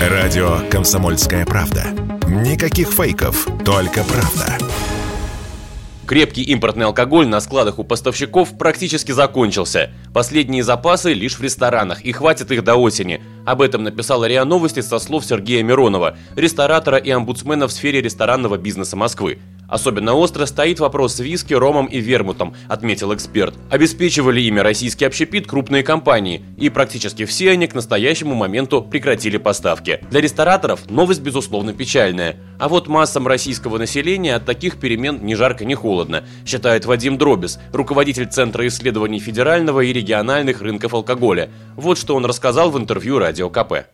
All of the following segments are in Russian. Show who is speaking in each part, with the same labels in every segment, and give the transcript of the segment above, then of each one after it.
Speaker 1: Радио «Комсомольская правда». Никаких фейков, только правда.
Speaker 2: Крепкий импортный алкоголь на складах у поставщиков практически закончился. Последние запасы лишь в ресторанах, и хватит их до осени. Об этом написала РИА Новости со слов Сергея Миронова, ресторатора и омбудсмена в сфере ресторанного бизнеса Москвы. Особенно остро стоит вопрос с виски, ромом и вермутом, отметил эксперт. Обеспечивали ими российский общепит крупные компании, и практически все они к настоящему моменту прекратили поставки. Для рестораторов новость безусловно печальная. А вот массам российского населения от таких перемен ни жарко, ни холодно, считает Вадим Дробис, руководитель Центра исследований федерального и региональных рынков алкоголя. Вот что он рассказал в интервью Радио КП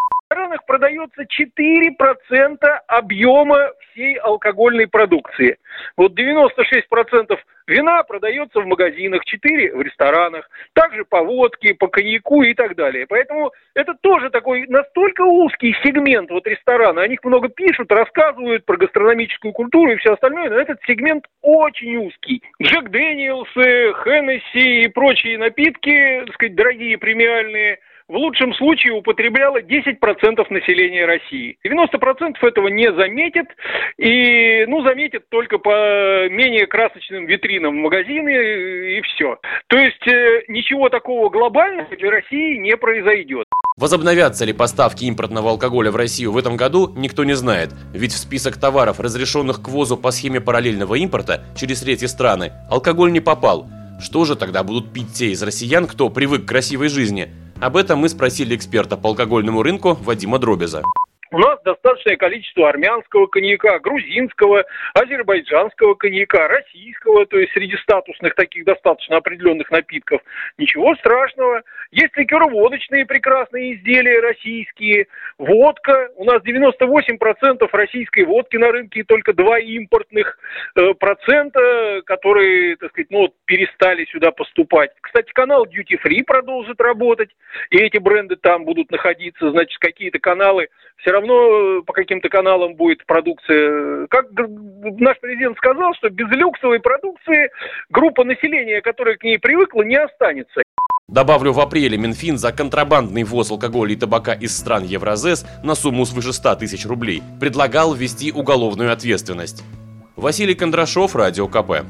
Speaker 3: продается 4% объема всей алкогольной продукции. Вот 96% вина продается в магазинах, 4% в ресторанах, также по водке, по коньяку и так далее. Поэтому это тоже такой настолько узкий сегмент вот ресторана. О них много пишут, рассказывают про гастрономическую культуру и все остальное, но этот сегмент очень узкий. Джек Дэниелс, Хеннесси и прочие напитки, так сказать, дорогие, премиальные – в лучшем случае употребляло 10% населения России. 90% этого не заметит, и, ну, заметит только по менее красочным витринам в магазины, и все. То есть э, ничего такого глобального для России не произойдет.
Speaker 2: Возобновятся ли поставки импортного алкоголя в Россию в этом году, никто не знает. Ведь в список товаров, разрешенных к ввозу по схеме параллельного импорта через третьи страны, алкоголь не попал. Что же тогда будут пить те из россиян, кто привык к красивой жизни? Об этом мы спросили эксперта по алкогольному рынку Вадима Дробеза.
Speaker 3: У нас достаточное количество армянского коньяка, грузинского, азербайджанского коньяка, российского, то есть среди статусных таких достаточно определенных напитков. Ничего страшного. Есть ликероводочные прекрасные изделия российские, водка. У нас 98% российской водки на рынке и только два импортных э, процента, которые, так сказать, ну, перестали сюда поступать. Кстати, канал Duty Free продолжит работать, и эти бренды там будут находиться. Значит, какие-то каналы все равно по каким-то каналам будет продукция. Как наш президент сказал, что без люксовой продукции группа населения, которая к ней привыкла, не останется.
Speaker 2: Добавлю, в апреле Минфин за контрабандный ввоз алкоголя и табака из стран Евразес на сумму свыше 100 тысяч рублей предлагал ввести уголовную ответственность. Василий Кондрашов, Радио КП.